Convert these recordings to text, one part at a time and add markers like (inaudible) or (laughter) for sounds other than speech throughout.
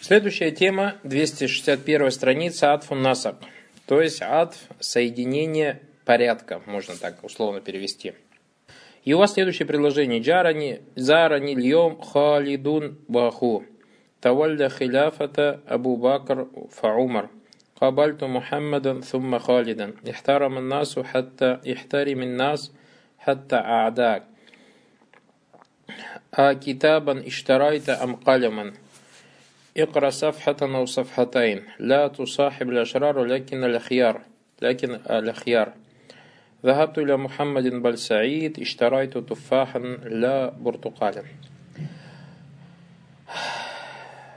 Следующая тема, 261 страница, атфун насаб. То есть атф соединение порядка, можно так условно перевести. И у вас следующее предложение. Джарани, зарани льем халидун баху. Тавальда хиляфата Абу Бакр фаумар. قابلت محمدا ثم خالدا احترم الناس حتى احترم الناس حتى أعداك كتابا اشتريت أم قلما اقرأ صفحة أو صفحتين لا تصاحب الأشرار لكن الأخيار لكن الأخيار ذهبت إلى محمد بل سعيد اشتريت تفاحا لا برتقالا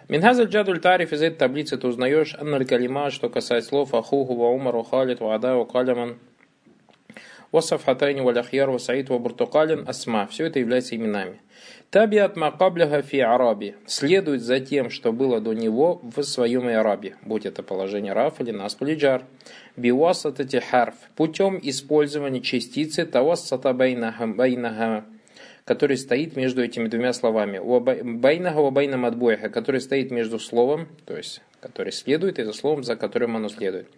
Минхазаль джадуль тариф из этой таблицы ты узнаешь анналь калима, что касается слов Ахуху, Ва Умару, Халид, Ва Адау, Каляман, Васафхатайни, Валяхьяр, Васаид, Ва Буртукалин, Асма. Все это является именами. Табиат Макабляха фи Араби. Следует за тем, что было до него в своем Арабе, будь это положение Раф или Наспалиджар. Биуасатати харф. Путем использования частицы Тавассата Байнаха который стоит между этими двумя словами. Байнага ва байна мадбуэха, который стоит между словом, то есть который следует, и за словом, за которым оно следует.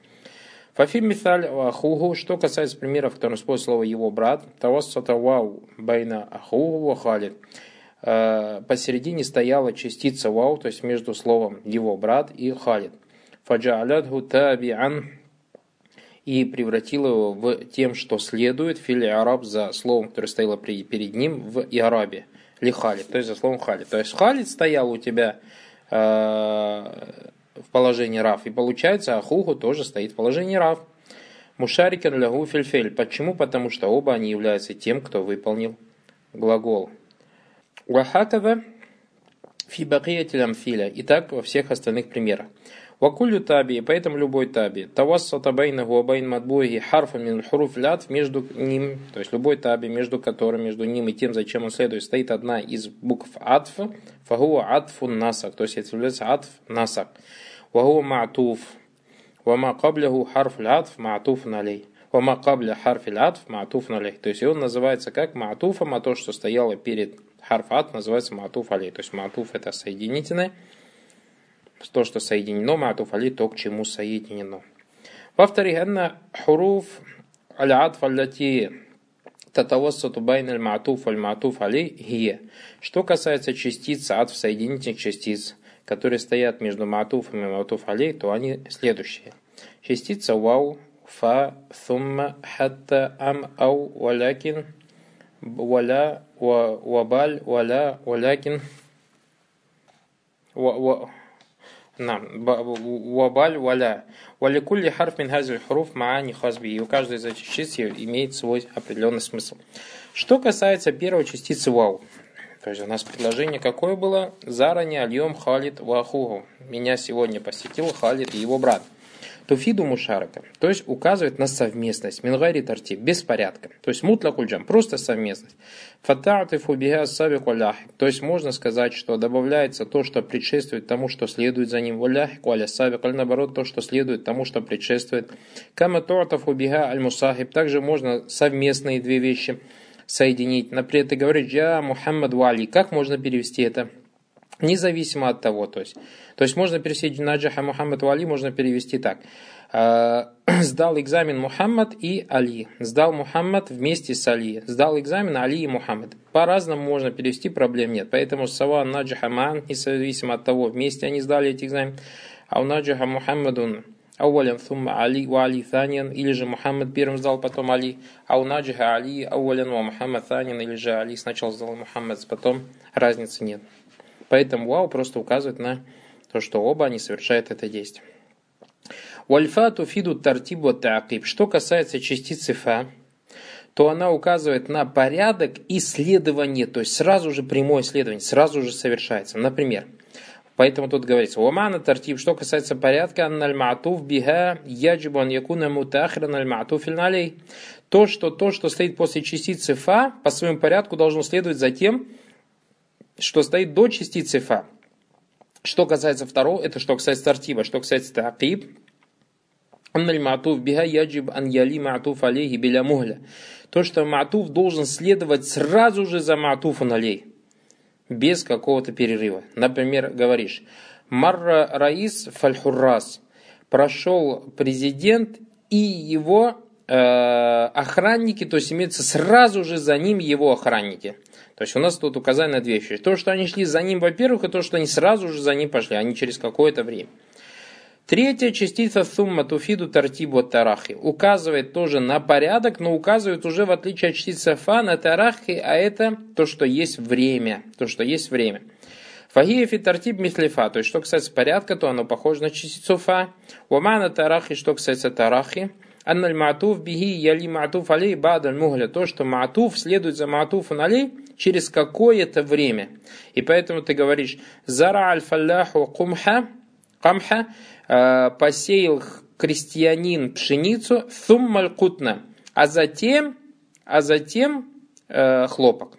Фафи миталь ахугу, что касается примеров, в котором использует слово его брат, тавассата вау байна ахугу ва халид. Э, посередине стояла частица вау, то есть между словом его брат и халид. Фаджаалядху табиан и превратил его в тем, что следует фили араб за словом, которое стояло перед ним в иарабе, ли халид, то есть за словом халид. То есть халид стоял у тебя э, в положении рав, и получается ахуху тоже стоит в положении рав. Мушарикен лягу фильфель. Почему? Потому что оба они являются тем, кто выполнил глагол. Уахакава фи бакиятилям филя. И так во всех остальных примерах. Вакулю таби, поэтому любой таби. Тавассата байнаху абайн мадбуги харфа мин хуруф лят между ним, то есть любой таби, между которым, между ним и тем, зачем он следует, стоит одна из букв атф, фагуа атфу насак, то есть это является атф насак. Ма'туф, вама кабляху харф лятф ма'туф налей. Вама кабля харф лятф ма'туф налей. То есть он называется как ма'туфом, а то, что стояло перед харфат, называется ма'туф алей. То есть ма'туф это соединительное, то, что соединено, маатуф али, то, к чему соединено. Во-вторых, анна хуруф аль-атф تتوسط بين المعطوف والمعطوف عليه هي. Что касается частиц, عطف, соединительных частиц, которые стоят между معطوف ом и معطوف عليه, то они следующие. Частица واو، فاء، ثم، حتى، أم، أو، ولكن، ولا، وبل، ولا، ولكن، نعم. وبل ولا. ولكل حرف من هذه الحروف معنى خاص به. И у каждой из этих частиц имеет свой определенный смысл. Что касается первой частицы вау. То есть у нас предложение какое было? Зарани альем халид вахугу. Меня сегодня посетил Халид и его брат. Туфиду мушарака, то есть указывает на совместность, мингари тарти, беспорядка, то есть мутла кульджам, просто совместность. Фатааты фубига сабик то есть можно сказать, что добавляется то, что предшествует тому, что следует за ним, валяхик валя сабик, аль наоборот, то, что следует тому, что предшествует. Кама туата фубига аль мусахиб, также можно совместные две вещи соединить. Например, ты говоришь, я Мухаммад Вали, как можно перевести это? Независимо от того, то есть. То есть можно перевести Наджаха Мухаммад Али, можно перевести так. «Э, (clears throat) сдал экзамен Мухаммад и Али. Сдал Мухаммад вместе с Али. Сдал экзамен Али и Мухаммад. По-разному можно перевести, проблем нет. Поэтому Сава Наджаха Ман, независимо от того, вместе они сдали эти экзамены. А у Наджаха Мухаммадун Сумма Али ва Али Таньян, или же Мухаммад первым сдал, потом Али. А у Наджиха Али ва Мухаммад Таньян, или же Али сначала сдал Мухаммад, потом разницы нет. Поэтому вау просто указывает на то, что оба они совершают это действие. Вальфа туфиду тартибу таакиб. Что касается частицы фа, то она указывает на порядок исследования, то есть сразу же прямое исследование, сразу же совершается. Например, Поэтому тут говорится, Омана тартиб, что касается порядка, анналь маатуф биха яджибу ан якуна мутахран аль маатуф То, что то, что стоит после частицы фа, по своему порядку должно следовать за тем, что стоит до частицы фа. Что касается второго, это что касается тартиба. Что касается такиб, анналь маатуф биха яджиб ан яли маатуф алейхи биля мухля. То, что маатуф должен следовать сразу же за маатуфу алей. Без какого-то перерыва. Например, говоришь, Марра Раис Фальхуррас. Прошел президент и его э, охранники, то есть имеется сразу же за ним его охранники. То есть у нас тут указание на две вещи. То, что они шли за ним, во-первых, и то, что они сразу же за ним пошли, а не через какое-то время. Третья частица сумма туфиду тартибу тарахи указывает тоже на порядок, но указывает уже в отличие от частицы фа на тарахи, а это то, что есть время. То, что есть время. Фагия фитартиб мислифа, то есть что касается порядка, то оно похоже на частицу фа. Уамана тарахи, что касается тарахи. Анналь матуф биги яли матуф алей бадаль мухля. То, что матуф следует за матуфу алей через какое-то время. И поэтому ты говоришь зара аль фалляху кумха, камха, посеял крестьянин пшеницу, суммаль а затем, а затем э, хлопок.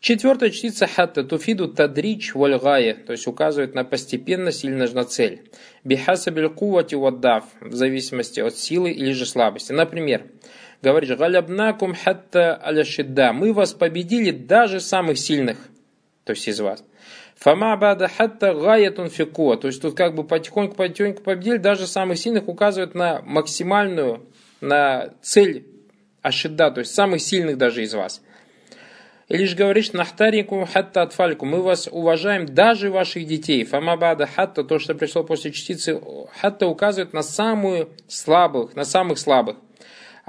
Четвертая частица хатта туфиду тадрич вальгая, то есть указывает на постепенность или на цель. Бихасабиль кувати ваддав, в зависимости от силы или же слабости. Например, говоришь, галябнакум хатта аляшидда, мы вас победили даже самых сильных, то есть из вас. Фама бада хатта гаятун фикуа. То есть тут как бы потихоньку, потихоньку победили. Даже самых сильных указывают на максимальную, на цель ашидда, то есть самых сильных даже из вас. И лишь говоришь, нахтарику хатта атфальку, мы вас уважаем даже ваших детей. Фама бада хатта, то, что пришло после частицы хатта, указывает на самую слабых, на самых слабых.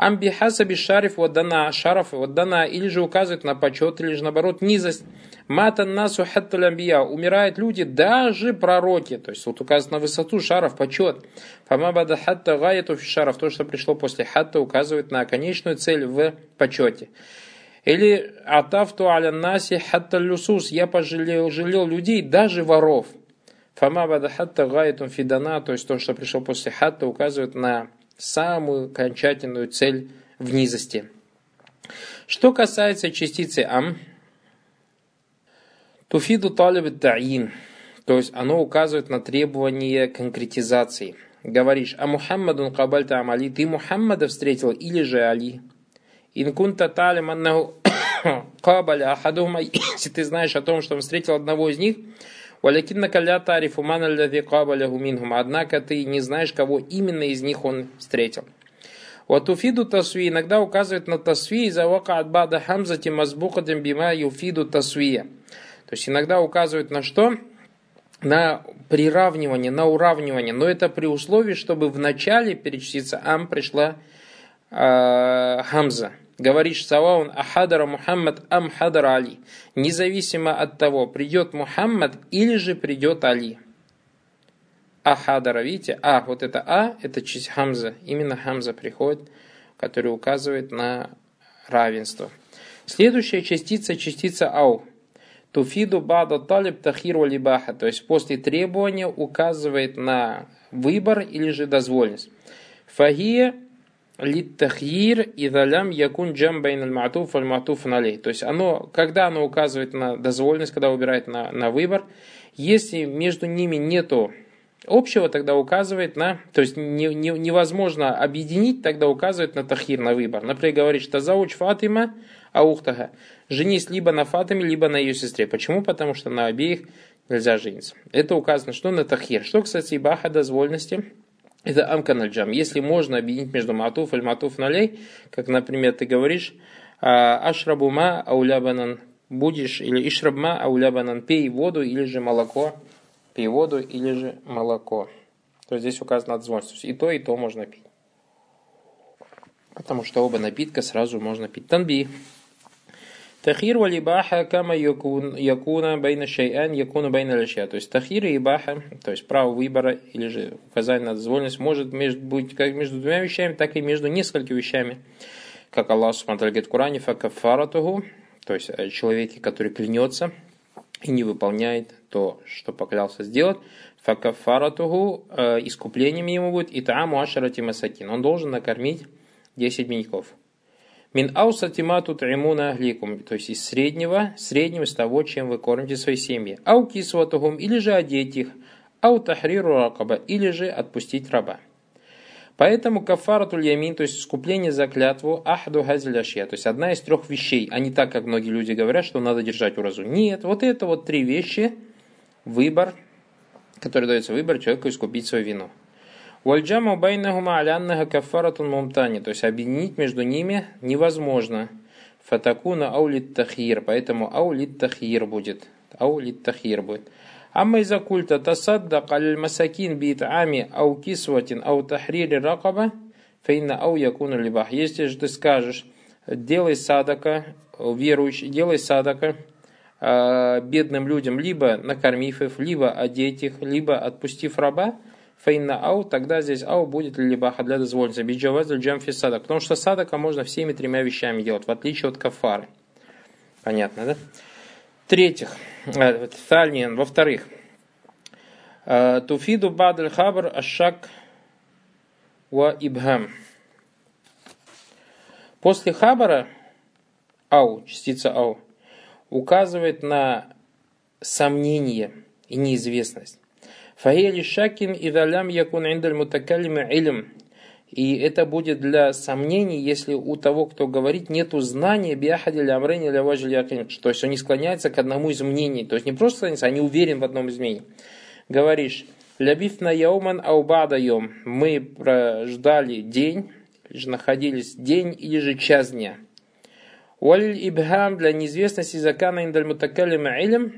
Амби хасаби шариф дана шараф дана или же указывает на почет, или же наоборот низость. Матан насу хатталямбия. Умирают люди, даже пророки. То есть вот указано на высоту шаров, почет. Фамабада хатта гаяту шаров. То, что пришло после хатта, указывает на конечную цель в почете. Или атафту аля наси хатта люсус. Я пожалел жалел людей, даже воров. Фамабада хатта гаяту фидана. То есть то, что пришло после хатта, указывает на самую окончательную цель в низости. Что касается частицы ам, туфиду талиб та'ин, то есть оно указывает на требование конкретизации. Говоришь, а Мухаммадун кабальта амали, ты Мухаммада встретил или же Али? Инкунта талим аннаху кабаля ахадума, (coughs) если ты знаешь о том, что он встретил одного из них, Валякиннака ля тарифу ман аллади кабаляху минхум. Однако ты не знаешь, кого именно из них он встретил. Вот уфиду тасви иногда указывает на тасви из-за вака бада хамзати мазбухатим бима юфиду тасвия. То есть иногда указывает на что? На приравнивание, на уравнивание. Но это при условии, чтобы в начале перечислиться ам пришла э, хамза говоришь саваун ахадара Мухаммад ам хадар Али. Независимо от того, придет Мухаммад или же придет Али. Ахадара, видите? А, вот это А, это часть Хамза. Именно Хамза приходит, который указывает на равенство. Следующая частица, частица Ау. Туфиду бада талиб тахир валибаха. То есть после требования указывает на выбор или же дозвольность. Фагия литтахир и далям якун джам байн аль матуф аль матуф налей. То есть оно, когда оно указывает на дозволенность, когда выбирает на, на выбор, если между ними нету общего, тогда указывает на, то есть не, не, невозможно объединить, тогда указывает на тахир, на выбор. Например, говорит, что зауч Фатима аухтага, женись либо на Фатиме, либо на ее сестре. Почему? Потому что на обеих нельзя жениться. Это указано, что на тахир. Что, кстати, ибаха дозвольности, это амкан джам. Если можно объединить между матуф и матуф налей, как, например, ты говоришь, «А, ашрабума аулябанан, будешь, или ишрабма аулябанан, пей воду или же молоко, пей воду или же молоко. То есть здесь указано отзвонство. И то, и то можно пить. Потому что оба напитка сразу можно пить. تنبيه. التخيير والإباحة كما يكون بين شيئين يكون بين الأشياء. То есть تخيير и إباحة, то есть право выбора или же указание на дозволенность может между, быть как между двумя вещами, так и между несколькими вещами. Как Аллах смотрит говорит в Коране, فكفارته, то есть э, человеке, который клянется и не выполняет то, что поклялся сделать, فكفارته, э, искуплением ему будет إطعام عشرة مساكين. Он должен накормить 10 бедняков. Мин ауса тимату тримуна агликум, то есть из среднего, среднего из того, чем вы кормите свои семьи. Ау кисватухум, или же одеть их. Ау тахриру ракаба, или же отпустить раба. Поэтому кафаратуль ямин, то есть скупление за клятву, ахду газиляшья, то есть одна из трех вещей, а не так, как многие люди говорят, что надо держать уразу. Нет, вот это вот три вещи, выбор, который дается выбор человеку искупить свою вину. Вальджаму байнахума аляннаха кафаратун мумтани, то есть объединить между ними невозможно. Фатакуна аулит тахир, поэтому аулит тахир будет. Аулит тахир будет. Амма из-за культа тасаддак аль масакин бит ами ау кисватин ау тахрири ракаба, фейна ау якуна либах. Если же ты скажешь, делай садака, верующий, делай садака, э, бедным людям, либо накормив их, либо одеть их, либо отпустив раба, фейна ау, тогда здесь ау будет либаха для дозвольности. Биджавазаль джамфи садак. Потому что садака можно всеми тремя вещами делать, в отличие от кафары. Понятно, да? В-третьих, э, во-вторых, э, туфиду бадль хабр ашак ва ибхам. После хабара ау, частица ау, указывает на сомнение и неизвестность. Фаели шакин и далям якун индаль мутакалима илм. И это будет для сомнений, если у того, кто говорит, нет знания биахади или амрени. То есть он не склоняется к одному из мнений. То есть не просто склоняется, а не уверен в одном из мнений. Говоришь, лябиф на яуман аубада йом. Мы прождали день, же находились день или же час дня. Уаль ибхам для неизвестности закана индаль мутакалима илм.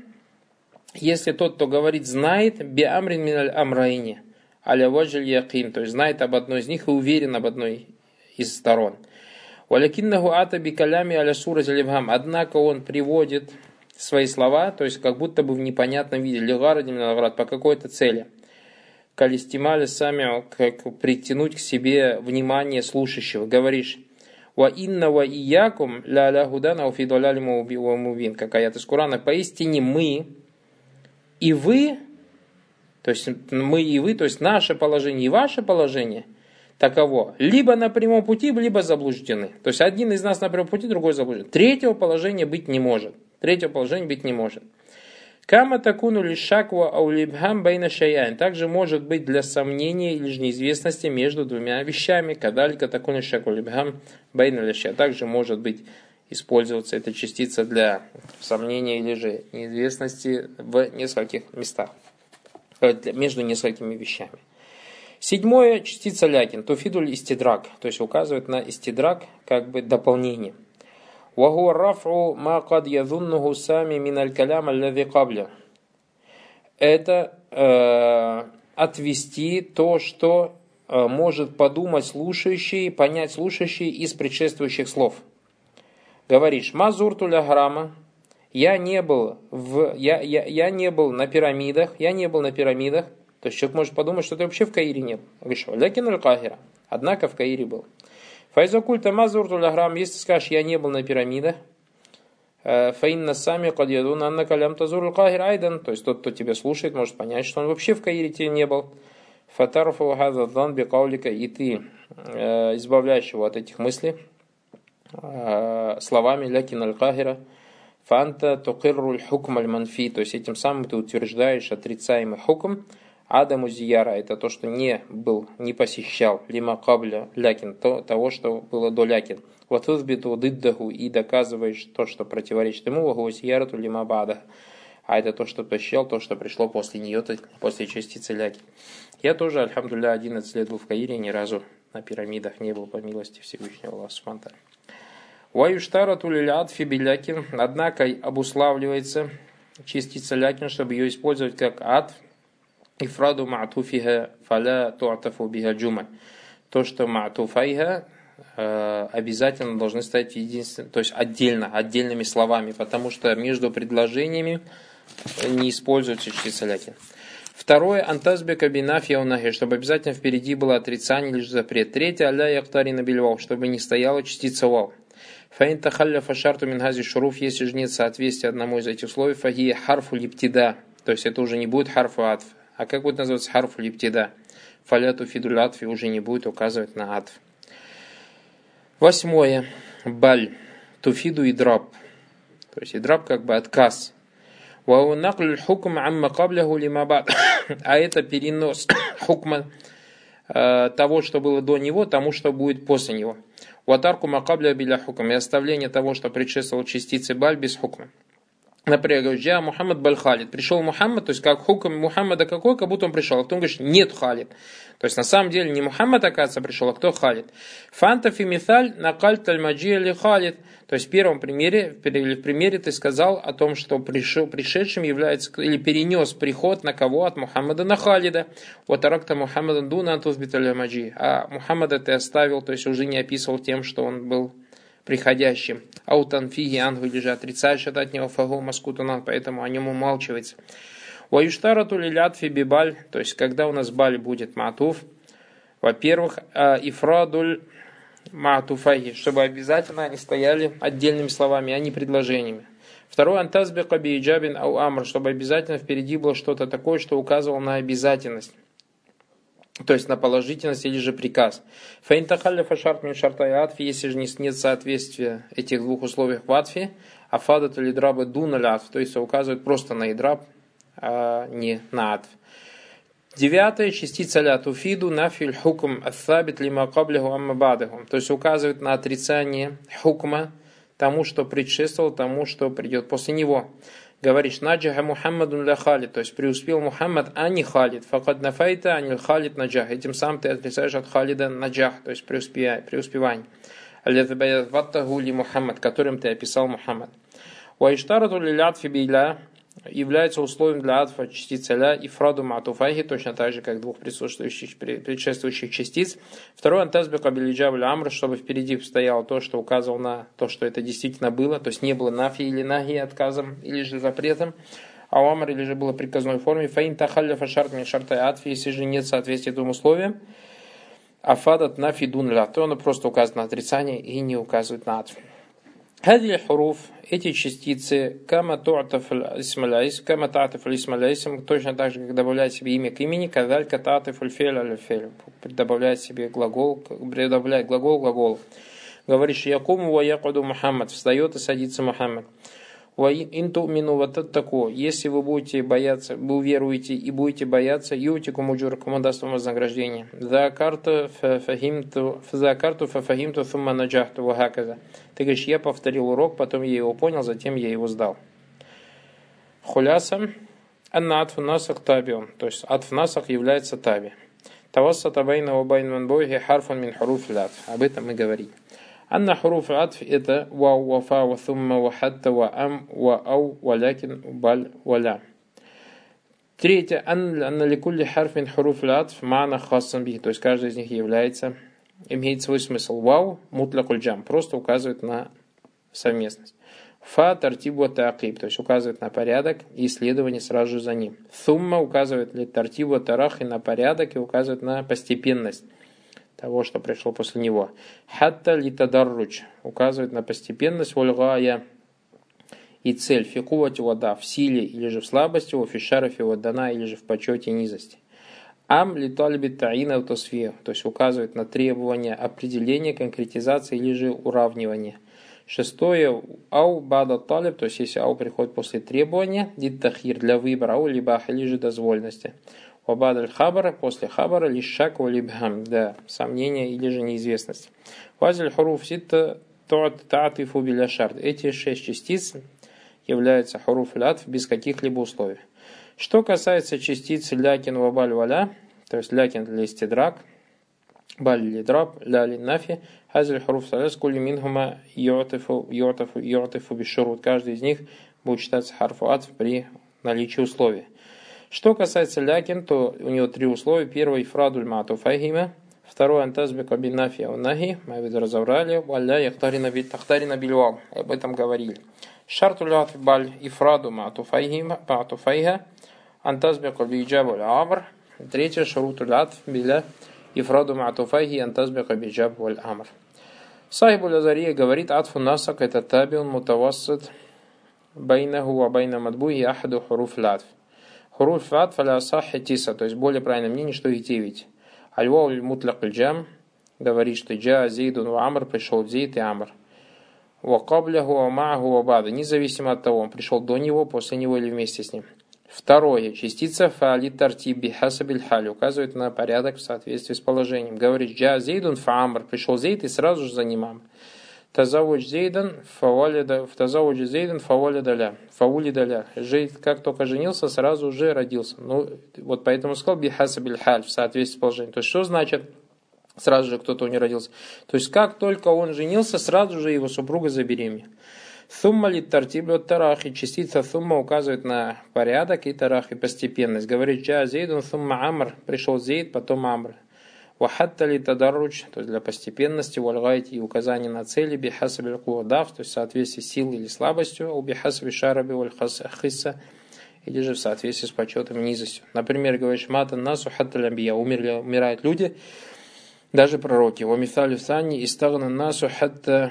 Если тот, кто говорит, знает, би амрин миналь амрайни – аля ваджаль якин, то есть знает об одной из них и уверен об одной из сторон. Валякиннаху ата бикалями аля сура Однако он приводит свои слова, то есть как будто бы в непонятном виде, лигарадим по какой-то цели. Калистимали сами, как притянуть к себе внимание слушающего. Говоришь, Ва инна ва иякум ля ля худана уфидоляли мувин. Как аят из Корана. Поистине мы и вы то есть мы и вы, то есть наше положение и ваше положение таково. Либо на прямом пути, либо заблуждены. То есть один из нас на прямом пути, другой заблужден. Третьего положения быть не может. Третьего положения быть не может. Кама такуну лишаква аулибхам байна шаян. Также может быть для сомнения или же неизвестности между двумя вещами. Кадалька такуну лишаква либхам байна лиша. Также может быть использоваться эта частица для сомнения или же неизвестности в нескольких местах между несколькими вещами. Седьмое, частица лякин, туфидуль истидрак, то есть указывает на истидрак как бы дополнение. Вагу рафу ма кад ядуннуху сами миналь калям аллади кабля. Это э, отвести то, что э, может подумать слушающий, понять слушающий из предшествующих слов. Говоришь, мазур туля грама, я не был, в, я, я, я не был на пирамидах, я не был на пирамидах, то есть человек может подумать, что ты вообще в Каире не был. Говоришь, лякин аль однако в Каире был. Файзакульта мазур туляграм, если скажешь, я не был на пирамидах, э, Фаинна сами кадьядун анна калям тазур аль айдан, то есть тот, кто тебя слушает, может понять, что он вообще в Каире тебе не был. Фатарфу хазадан бекаулика, и ты э, избавляешь его от этих мыслей словами лякин аль-кахира, Фанта тукирруль хукм аль манфи, то есть этим самым ты утверждаешь отрицаемый хукм, Адаму зияра, это то, что не был, не посещал, лима кабля лякин, то, того, что было до лякин. Вот узбиту дыддаху и доказываешь то, что противоречит ему, вагу зиярату лима бада. А это то, что посещал, то, что пришло после нее, после частицы ляки. Я тоже, альхамдулля, 11 лет был в Каире, ни разу на пирамидах не был, по милости Всевышнего Аллаха. Ваюштара тулилят фибилякин, однако обуславливается частица лякин, чтобы ее использовать как ад, ифраду ма'туфиха фаля ту'тафу биха джума. То, что ма'туфайха э, обязательно должны стать единственным, то есть отдельно, отдельными словами, потому что между предложениями не используется частица лякин. Второе, антазбе кабинаф яунахи, чтобы обязательно впереди было отрицание или запрет. Третье, аля яхтарина бельвау, чтобы не стояла частица вау. Фаин тахалля шарту мингази шуруф, если же нет соответствия одному из этих условий, фагия харфу липтида. То есть это уже не будет харфу атф. А как будет называться харфу липтида? Фаляту фидуль атфи уже не будет указывать на атф. Восьмое. Баль. Туфиду и драб. То есть и драб как бы отказ. (coughs) А это перенос (coughs) хукма э, того, что было до него, тому, что будет после него. Ватарку макабля биля хукм. И оставление того, что предшествовало частице баль без хукма. Например, говоришь, я Мухаммад Баль Халид. Пришел Мухаммад, то есть как хуком Мухаммада какой, как будто он пришел. А потом говоришь, нет Халид. То есть на самом деле не Мухаммад, оказывается, пришел, а кто Халид. Фантаф и Мithаль накаль тальмаджи или Халид. То есть в первом примере, или в примере ты сказал о том, что пришел, пришедшим является, или перенес приход на кого? От Мухаммада на Халида. Вот аракта Мухаммада дуна антузбит маджи. А Мухаммада ты оставил, то есть уже не описывал тем, что он был приходящим. Аутанфиги ангу или же отрицаешь от него фагу маскутунан, поэтому о нем умалчивается. Ваюштарату лилятфи бибаль, то есть когда у нас баль будет матуф, во-первых, а, ифрадуль матуфайи, чтобы обязательно они стояли отдельными словами, а не предложениями. Второе, антазбека бииджабин ау амр, чтобы обязательно впереди было что-то такое, что указывало на обязательность то есть на положительность или же приказ. Фаинтахалля фашарт мин шарта и атфи, если же нет соответствия этих двух условий в атфе, а фадат или драбы дуналь атф, то есть указывает просто на идраб, а не на атф. Девятое, частица ля туфиду нафиль хукм аттабит лима каблиху амма то есть указывает на отрицание хукма тому, что предшествовал, тому, что придет после него говоришь, наджаха Мухаммадун ля Халид, то есть преуспел Мухаммад, а не Халид. Факад нафайта, а не Халид наджах. Этим самым ты отрицаешь от Халида наджах, то есть преуспевание. Аль-Ваттаху ли Мухаммад, которым ты описал Мухаммад. Уайштарату ли лятфи биля, является условием для атфа частицы ля и фраду матуфахи, точно так же, как двух предшествующих, предшествующих частиц. Второй антазбека билиджабля амр, чтобы впереди стояло то, что указывал на то, что это действительно было, то есть не было нафи или наги отказом или же запретом, а у амр или же было приказной форме. Фаин тахалля фашарт мин шартай атфи, если же нет соответствия этому условиям, афадат нафи дун ля, то он просто указывает на отрицание и не указывает на атфи. هذه الحروف эти частицы кама ту'таф исмаляйс, кама та'таф исмаляйсим, точно так же, как добавляет себе имя к имени, кадаль ката'таф фель аль фель, добавляет себе глагол, добавляет глагол глагол. Говоришь, якуму ва якуду Мухаммад, встает и садится Мухаммад. Интумину вот тако. Если вы будете бояться, вы уверуете и будете бояться, ютику муджуркум даст вам вознаграждение. За карту фахимту, за карту фахимту сумма наджахту вахаказа. Ты говоришь, я повторил урок, потом я его понял, затем я его сдал. خلاصة أن عطف النسق تابع, то есть عطف النسق является تابع. توسط بينه وبين متبوعه حرف من حروف Об этом мы говорим. أن حروف العطف это واو، وفاء، وثم، وحتى، وأم، وأو، ولكن، بل، ولا. Третье. أن لكل حرف حروف العطف معنى خاصا به. То есть каждый из них является, имеет свой смысл. Вау, мутлякуль джам. Просто указывает на совместность. Фа тартибу таакиб, то есть указывает на порядок и исследование сразу же за ним. Сумма указывает ли тартибу тарах на порядок и указывает на постепенность того, что пришло после него. Хатта литадарруч указывает на постепенность вольгая и цель фикувати вода в силе или же в слабости, у фишарафи дана или же в почете и низости. Ам литальби таина то есть указывает на требования определения, конкретизации или же уравнивания. Шестое, ау бада талиб, то есть если ау приходит после требования, диттахир для выбора, ау либах или же дозвольности. Вабад хабара после хабара лишь шак валибхам, да, сомнение или же неизвестность. Вазиль хуруф ситта таатифу биля шард. Эти шесть частиц являются хуруф лятф без каких-либо условий. Что касается частиц лякин вабаль валя, то есть лякин для истидрак, баль лидраб, ля нафи, хазиль хуруф саляс, кули минхума йотифу, йотифу, йотифу бишурут. Каждый из них будет считаться харфу атф при наличии условий. Что касается лякин, то у него три условия. Первый – фрадуль мату фахима. Второй – антазбика бинафия унахи. Мы это разобрали. Валя яхтарина бильвал. Об этом говорили. Шарту лятфи баль мату фахима. Мату файха. Антазбика биджабу амр. Третье – шаруту лятф биля ифраду мату файхи. Антазбика биджабу амр. Сахибу Лазария говорит, атфу насак это табиун мутавассит байнаху ва байна мадбуhi ахаду хуруф латф. Хуруф ат фаля сахи тиса, то есть более правильное мнение, что их девять. Альвау мутляк джам говорит, что джа зейдун амр пришел зейд и амр. Ва кабляху ва мааху независимо от того, он пришел до него, после него или вместе с ним. Второе. Частица фали тартиби хасабиль хали указывает на порядок в соответствии с положением. Говорит, джа зейдун фа амр, пришел зейд и сразу же за ним амр. Тазавуч зейдан фавалида, в тазавуч зейдан фавалидаля, фаулидаля. Жейд, как только женился, сразу уже родился. Ну, вот поэтому сказал бихаса бильхаль в соответствии с положением. То есть, что значит сразу же кто-то у него родился? То есть, как только он женился, сразу же его супруга забеременела. Сумма ли тартиблю тарахи. Частица сумма указывает на порядок и тарахи постепенность. Говорит, джа зейдун сумма амр. Пришел зейд, потом амр. Вахатта ли тадарруч, то есть для постепенности, вальгайти и указания на цели, бихасаби куадав, то есть в соответствии с силой или слабостью, у бихасаби шараби вальхисса, или же в соответствии с почетом и низостью. Например, говоришь, матан насу хатта лямбия, умерли, умирают люди, даже пророки. Вамисалю сани истагна насу хатта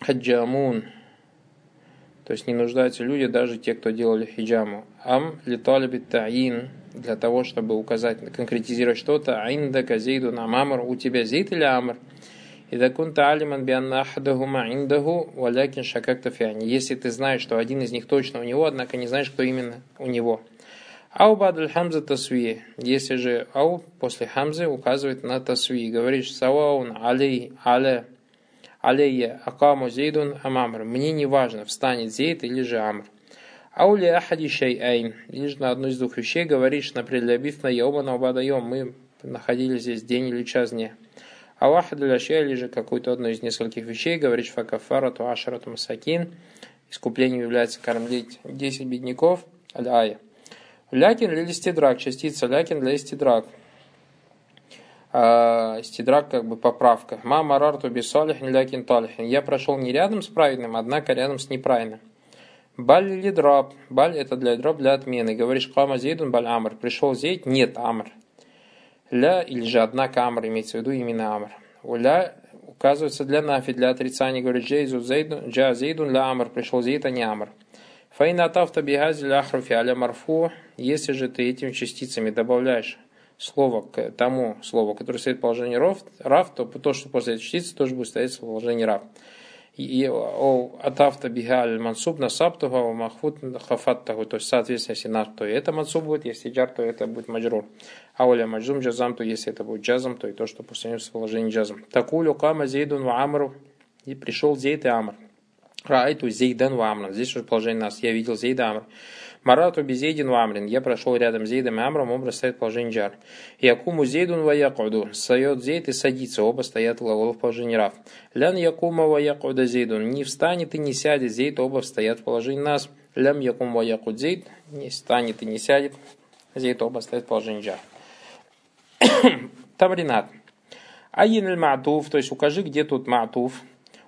хаджамун, то есть не нуждаются люди, даже те, кто делали хиджаму. Ам литалиби таин, для того, чтобы указать, конкретизировать что-то. Айнда казейду на мамр, у тебя зейд или амр? И дакунта алиман бианна ахадахума индаху валякин шакакта фиани. Если ты знаешь, что один из них точно у него, однако не знаешь, кто именно у него. Ау бадль хамза тасви. Если же ау после хамзы указывает на тасви. Говоришь саваун алей але алейя акаму зейдун амамр. Мне не важно, встанет зейд или же амр. Аули ахади шайайн. Лишь на одну из двух вещей говоришь, например, для бифна йома на убадаем. Мы находились здесь день или час дня. А вахад для или же какую-то одну из нескольких вещей говоришь факафара то ашарату масакин. Искуплением является кормить 10 бедняков. Аль-ая. Лякин или стидрак, частица лякин для стидрак э, стидрак как бы поправка. Мама рарту бисалихин лякин талихин. Я прошел не рядом с праведным, однако рядом с неправильным. Баль или драб. Баль это для драб, для отмены. Говоришь, кама зейдун баль амр. Пришел зейд, нет амр. Ля или же однако амр имеется в виду именно амр. Уля указывается для нафи, для отрицания. Говорит, джейзу зейдун, джа зейдун ля амр. Пришел зейд, а не амр. Фаина тафта бигази ля ахруфи аля марфу. Если же ты этими частицами добавляешь слово к тому слову, которое стоит в положении рав, то то, что после этой частицы, тоже будет стоять в положении рав. И атафта бигаль мансуб на саптуха махфут хафаттаху, то есть соответственно, если наш, то это мансуб будет, если джар, то это будет маджрур. А уля маджзум джазам, то если это будет джазом, то и то, что после него в положении джазом. Такулю кама зейдун ва амру, и пришел зейд и амр. Райту зейдан ва амр. Здесь уже положение нас. Я видел зейда амр. Марату безейдин вамрин. Я прошел рядом с Зейдом и Амром, оба стоят в положении джар. Якуму зейдун ва якуду. Встает Зейд и садится, оба стоят глагол в положении рав. Лян якума ва якуда зейдун. Не встанет и не сядет Зейд, оба стоят в положении нас. Лям якум ва якуд Зейд. Не встанет и не сядет. Зейд, оба стоят в положении джар. (coughs) Тамринат. Айин аль ма'туф, то есть укажи, где тут ма'туф.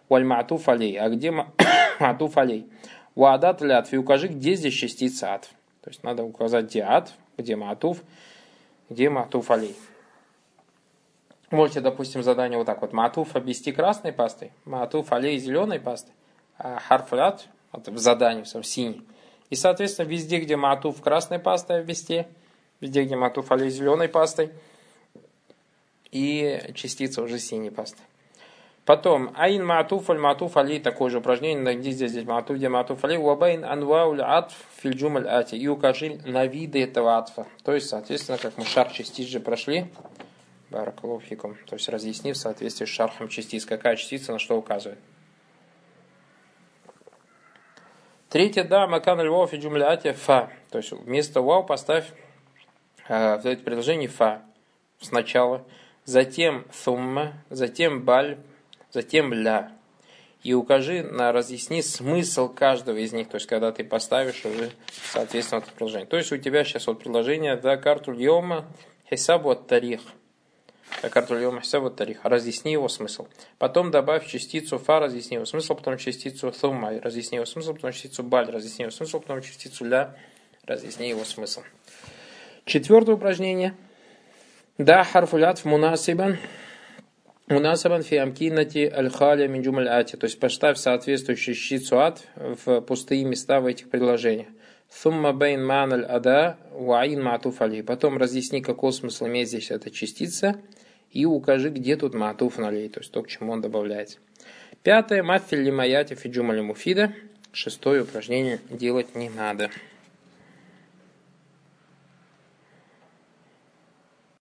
Валь ма'туф алей. А где (coughs) ма'туф алей? Уадат или атф, и укажи, где здесь частица атф. То есть надо указать, где атф, где матуф, где матуф алей. Можете, допустим, задание вот так вот. Матуф обвести красной пастой, матуф алей зеленой пастой, а харфлят в задании в синий. И, соответственно, везде, где матуф красной пастой обвести, везде, где матуф алей зеленой пастой, и частица уже синей пастой. Потом, айн маатуф аль маатуф али, такое же упражнение, где здесь, здесь маатуф, где маатуф али, уабайн анвауль атф фильджум аль ати, и укажи на виды этого атфа. То есть, соответственно, как мы шар частиц же прошли, баракалуфикум, то есть разъяснив в соответствии с шархом частиц, какая частица на что указывает. Третье, да, макан аль вау фи джумляте фа. То есть вместо вау поставь э, в это предложение фа сначала, затем сумма, затем баль, затем ля. И укажи, на, разъясни смысл каждого из них, то есть когда ты поставишь уже соответственно это приложение. То есть у тебя сейчас вот приложение да карту льома хисабу от тарих. Да карту льома хисабу тарих. Разъясни его смысл. Потом добавь частицу фа, разъясни его смысл, потом частицу thuма, разъясни его смысл, потом частицу баль, разъясни его смысл, потом частицу ля, разъясни его смысл. Четвертое упражнение. Да, харфулят в мунасибан. Мунасабан фи амкинати аль-халя минджум ати То есть поставь соответствующий щицуат в пустые места в этих предложениях. Сумма бейн ман аль-ада ваин матуф али. Потом разъясни, какой смысл имеет здесь эта частица и укажи, где тут матуф налей, то есть то, к чему он добавляется. Пятое. Маффиль лимаяти фиджумали муфида. Шестое упражнение делать не надо.